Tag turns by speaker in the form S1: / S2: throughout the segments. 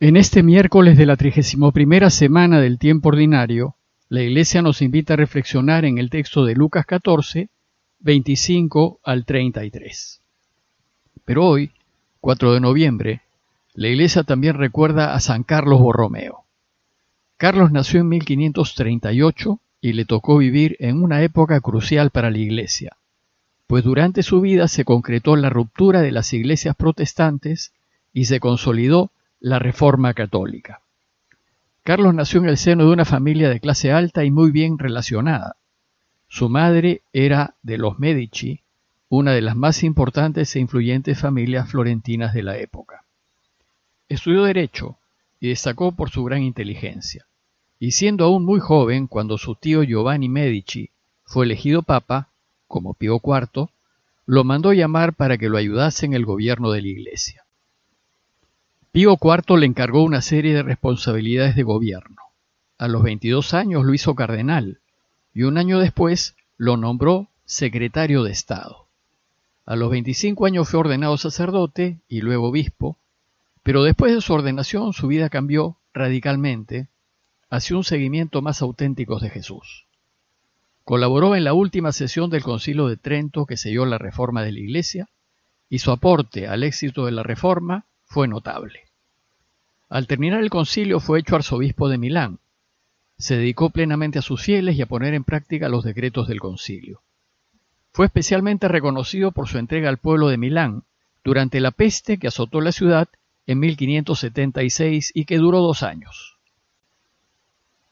S1: En este miércoles de la 31 semana del tiempo ordinario, la Iglesia nos invita a reflexionar en el texto de Lucas 14, 25 al 33. Pero hoy, 4 de noviembre, la Iglesia también recuerda a San Carlos Borromeo. Carlos nació en 1538 y le tocó vivir en una época crucial para la Iglesia, pues durante su vida se concretó la ruptura de las iglesias protestantes y se consolidó la Reforma Católica. Carlos nació en el seno de una familia de clase alta y muy bien relacionada. Su madre era de los Medici, una de las más importantes e influyentes familias florentinas de la época. Estudió Derecho y destacó por su gran inteligencia. Y siendo aún muy joven, cuando su tío Giovanni Medici fue elegido papa, como Pío IV, lo mandó llamar para que lo ayudase en el gobierno de la Iglesia. Pío IV le encargó una serie de responsabilidades de gobierno. A los 22 años lo hizo cardenal y un año después lo nombró secretario de Estado. A los 25 años fue ordenado sacerdote y luego obispo, pero después de su ordenación su vida cambió radicalmente hacia un seguimiento más auténtico de Jesús. Colaboró en la última sesión del Concilio de Trento que selló la reforma de la Iglesia y su aporte al éxito de la reforma fue notable. Al terminar el concilio fue hecho arzobispo de Milán. Se dedicó plenamente a sus fieles y a poner en práctica los decretos del concilio. Fue especialmente reconocido por su entrega al pueblo de Milán durante la peste que azotó la ciudad en 1576 y que duró dos años.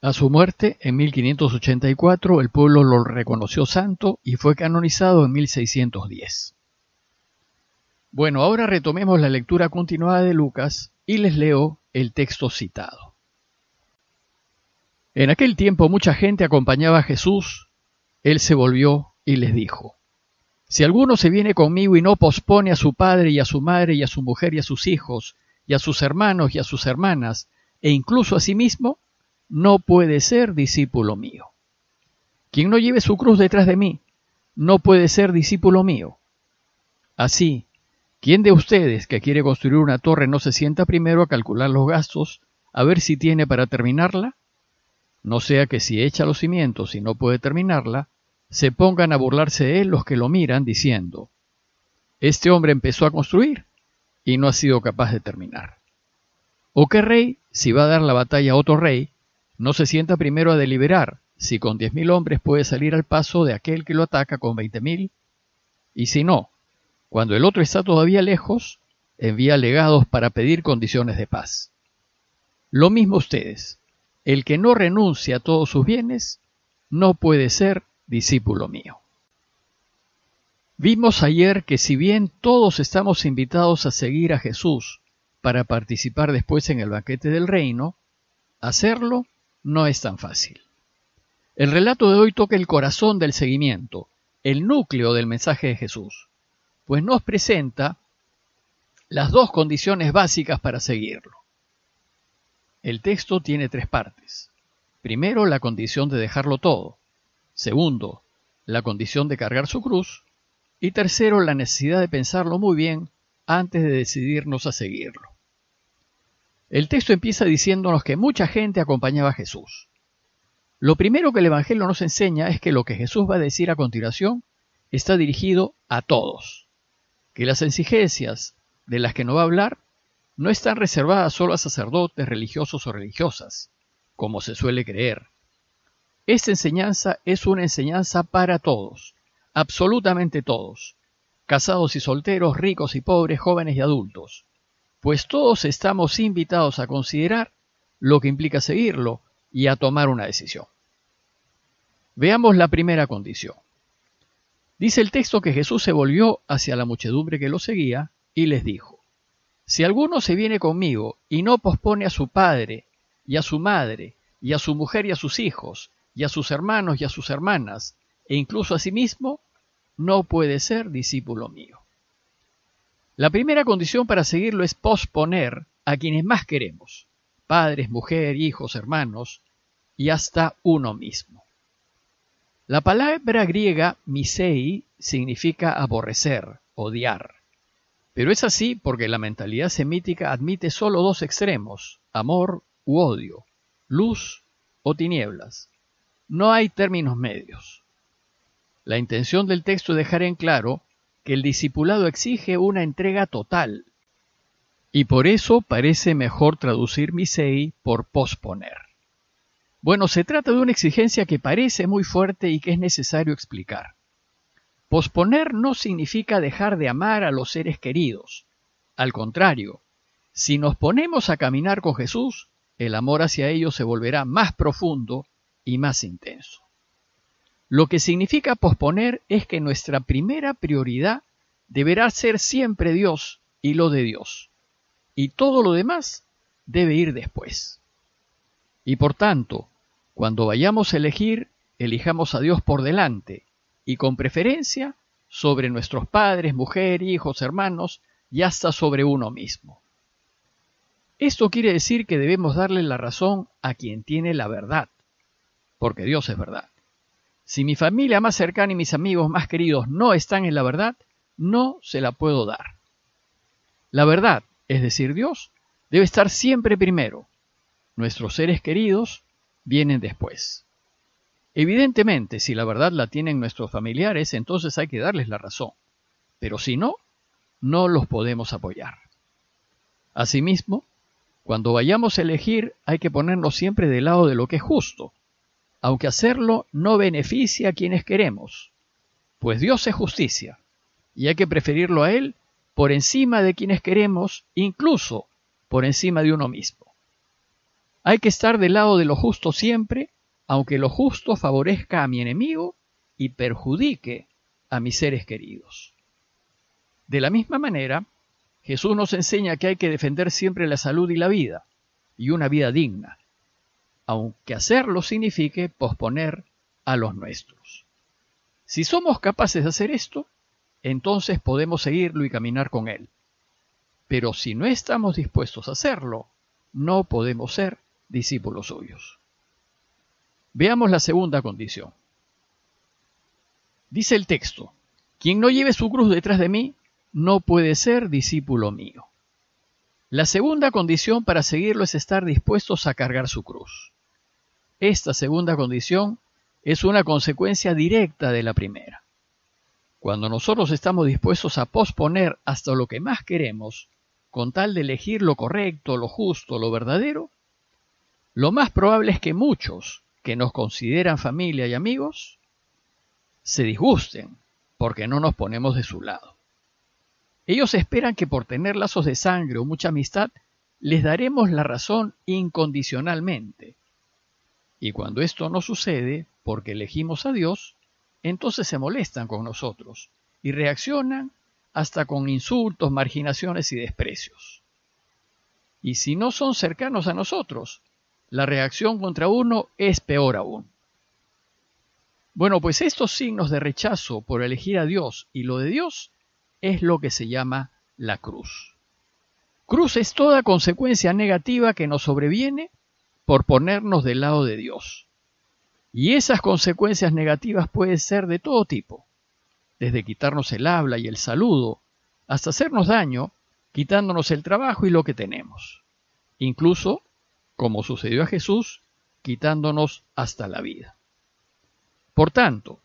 S1: A su muerte, en 1584, el pueblo lo reconoció santo y fue canonizado en 1610. Bueno, ahora retomemos la lectura continuada de Lucas y les leo el texto citado. En aquel tiempo mucha gente acompañaba a Jesús. Él se volvió y les dijo, Si alguno se viene conmigo y no pospone a su padre y a su madre y a su mujer y a sus hijos, y a sus hermanos y a sus hermanas, e incluso a sí mismo, no puede ser discípulo mío. Quien no lleve su cruz detrás de mí, no puede ser discípulo mío. Así, ¿Quién de ustedes que quiere construir una torre no se sienta primero a calcular los gastos, a ver si tiene para terminarla? No sea que si echa los cimientos y no puede terminarla, se pongan a burlarse de él los que lo miran diciendo, este hombre empezó a construir y no ha sido capaz de terminar. ¿O qué rey, si va a dar la batalla a otro rey, no se sienta primero a deliberar si con diez mil hombres puede salir al paso de aquel que lo ataca con veinte mil? Y si no, cuando el otro está todavía lejos, envía legados para pedir condiciones de paz. Lo mismo ustedes. El que no renuncia a todos sus bienes no puede ser discípulo mío. Vimos ayer que si bien todos estamos invitados a seguir a Jesús para participar después en el banquete del reino, hacerlo no es tan fácil. El relato de hoy toca el corazón del seguimiento, el núcleo del mensaje de Jesús pues nos presenta las dos condiciones básicas para seguirlo. El texto tiene tres partes. Primero, la condición de dejarlo todo. Segundo, la condición de cargar su cruz. Y tercero, la necesidad de pensarlo muy bien antes de decidirnos a seguirlo. El texto empieza diciéndonos que mucha gente acompañaba a Jesús. Lo primero que el Evangelio nos enseña es que lo que Jesús va a decir a continuación está dirigido a todos que las exigencias de las que no va a hablar no están reservadas solo a sacerdotes, religiosos o religiosas, como se suele creer. Esta enseñanza es una enseñanza para todos, absolutamente todos, casados y solteros, ricos y pobres, jóvenes y adultos, pues todos estamos invitados a considerar lo que implica seguirlo y a tomar una decisión. Veamos la primera condición. Dice el texto que Jesús se volvió hacia la muchedumbre que lo seguía y les dijo, Si alguno se viene conmigo y no pospone a su padre y a su madre y a su mujer y a sus hijos y a sus hermanos y a sus hermanas e incluso a sí mismo, no puede ser discípulo mío. La primera condición para seguirlo es posponer a quienes más queremos, padres, mujer, hijos, hermanos y hasta uno mismo. La palabra griega misei significa aborrecer, odiar. Pero es así porque la mentalidad semítica admite solo dos extremos, amor u odio, luz o tinieblas. No hay términos medios. La intención del texto es dejar en claro que el discipulado exige una entrega total, y por eso parece mejor traducir misei por posponer. Bueno, se trata de una exigencia que parece muy fuerte y que es necesario explicar. Posponer no significa dejar de amar a los seres queridos. Al contrario, si nos ponemos a caminar con Jesús, el amor hacia ellos se volverá más profundo y más intenso. Lo que significa posponer es que nuestra primera prioridad deberá ser siempre Dios y lo de Dios, y todo lo demás debe ir después. Y por tanto, cuando vayamos a elegir, elijamos a Dios por delante, y con preferencia sobre nuestros padres, mujer, hijos, hermanos, y hasta sobre uno mismo. Esto quiere decir que debemos darle la razón a quien tiene la verdad, porque Dios es verdad. Si mi familia más cercana y mis amigos más queridos no están en la verdad, no se la puedo dar. La verdad, es decir, Dios, debe estar siempre primero. Nuestros seres queridos vienen después. Evidentemente, si la verdad la tienen nuestros familiares, entonces hay que darles la razón. Pero si no, no los podemos apoyar. Asimismo, cuando vayamos a elegir, hay que ponernos siempre del lado de lo que es justo, aunque hacerlo no beneficia a quienes queremos, pues Dios es justicia, y hay que preferirlo a Él por encima de quienes queremos, incluso por encima de uno mismo. Hay que estar del lado de lo justo siempre, aunque lo justo favorezca a mi enemigo y perjudique a mis seres queridos. De la misma manera, Jesús nos enseña que hay que defender siempre la salud y la vida, y una vida digna, aunque hacerlo signifique posponer a los nuestros. Si somos capaces de hacer esto, entonces podemos seguirlo y caminar con Él. Pero si no estamos dispuestos a hacerlo, no podemos ser discípulos suyos. Veamos la segunda condición. Dice el texto, quien no lleve su cruz detrás de mí, no puede ser discípulo mío. La segunda condición para seguirlo es estar dispuestos a cargar su cruz. Esta segunda condición es una consecuencia directa de la primera. Cuando nosotros estamos dispuestos a posponer hasta lo que más queremos, con tal de elegir lo correcto, lo justo, lo verdadero, lo más probable es que muchos que nos consideran familia y amigos se disgusten porque no nos ponemos de su lado. Ellos esperan que por tener lazos de sangre o mucha amistad les daremos la razón incondicionalmente. Y cuando esto no sucede, porque elegimos a Dios, entonces se molestan con nosotros y reaccionan hasta con insultos, marginaciones y desprecios. Y si no son cercanos a nosotros, la reacción contra uno es peor aún. Bueno, pues estos signos de rechazo por elegir a Dios y lo de Dios es lo que se llama la cruz. Cruz es toda consecuencia negativa que nos sobreviene por ponernos del lado de Dios. Y esas consecuencias negativas pueden ser de todo tipo, desde quitarnos el habla y el saludo, hasta hacernos daño, quitándonos el trabajo y lo que tenemos. Incluso, como sucedió a Jesús, quitándonos hasta la vida. Por tanto,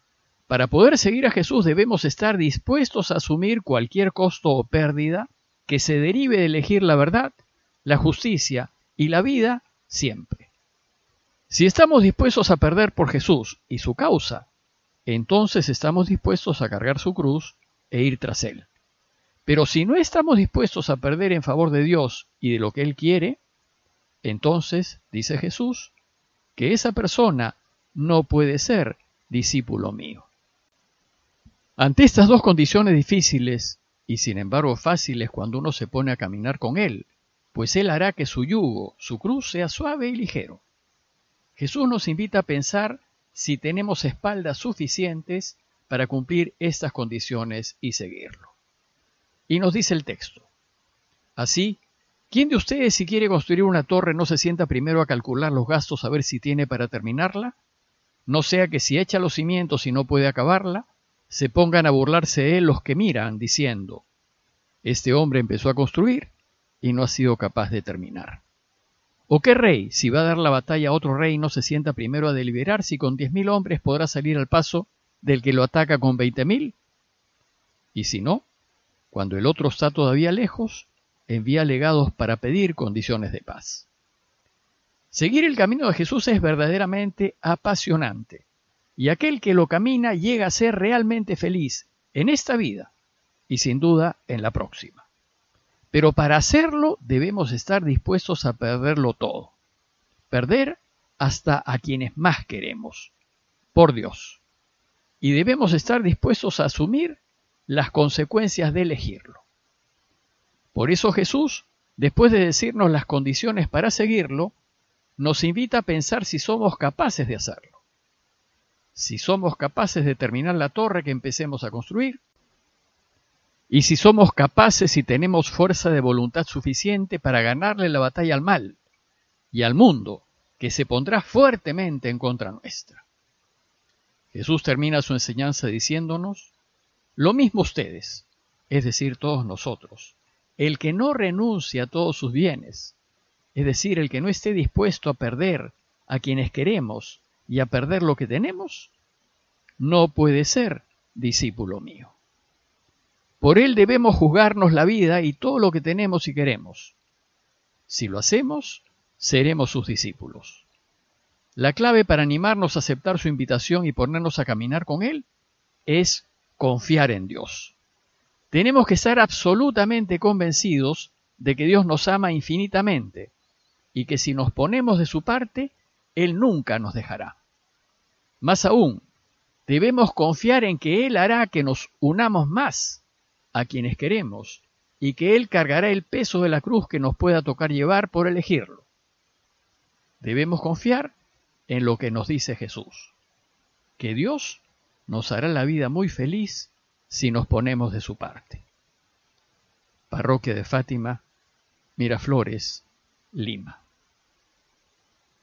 S1: para poder seguir a Jesús debemos estar dispuestos a asumir cualquier costo o pérdida que se derive de elegir la verdad, la justicia y la vida siempre. Si estamos dispuestos a perder por Jesús y su causa, entonces estamos dispuestos a cargar su cruz e ir tras Él. Pero si no estamos dispuestos a perder en favor de Dios y de lo que Él quiere, entonces, dice Jesús, que esa persona no puede ser discípulo mío. Ante estas dos condiciones difíciles, y sin embargo fáciles cuando uno se pone a caminar con Él, pues Él hará que su yugo, su cruz, sea suave y ligero. Jesús nos invita a pensar si tenemos espaldas suficientes para cumplir estas condiciones y seguirlo. Y nos dice el texto. Así, ¿quién de ustedes si quiere construir una torre no se sienta primero a calcular los gastos a ver si tiene para terminarla? No sea que si echa los cimientos y no puede acabarla, se pongan a burlarse de él los que miran, diciendo, Este hombre empezó a construir y no ha sido capaz de terminar. ¿O qué rey, si va a dar la batalla a otro rey, no se sienta primero a deliberar si con diez mil hombres podrá salir al paso del que lo ataca con veinte mil? Y si no, cuando el otro está todavía lejos, envía legados para pedir condiciones de paz. Seguir el camino de Jesús es verdaderamente apasionante, y aquel que lo camina llega a ser realmente feliz en esta vida y sin duda en la próxima. Pero para hacerlo debemos estar dispuestos a perderlo todo, perder hasta a quienes más queremos, por Dios. Y debemos estar dispuestos a asumir las consecuencias de elegirlo. Por eso Jesús, después de decirnos las condiciones para seguirlo, nos invita a pensar si somos capaces de hacerlo. Si somos capaces de terminar la torre que empecemos a construir, y si somos capaces y tenemos fuerza de voluntad suficiente para ganarle la batalla al mal y al mundo, que se pondrá fuertemente en contra nuestra. Jesús termina su enseñanza diciéndonos, lo mismo ustedes, es decir, todos nosotros, el que no renuncia a todos sus bienes, es decir, el que no esté dispuesto a perder a quienes queremos y a perder lo que tenemos, no puede ser discípulo mío. Por él debemos juzgarnos la vida y todo lo que tenemos y queremos. Si lo hacemos, seremos sus discípulos. La clave para animarnos a aceptar su invitación y ponernos a caminar con él es confiar en Dios. Tenemos que estar absolutamente convencidos de que Dios nos ama infinitamente y que si nos ponemos de su parte, Él nunca nos dejará. Más aún, debemos confiar en que Él hará que nos unamos más a quienes queremos y que Él cargará el peso de la cruz que nos pueda tocar llevar por elegirlo. Debemos confiar en lo que nos dice Jesús, que Dios nos hará la vida muy feliz si nos ponemos de su parte. Parroquia de Fátima, Miraflores, Lima.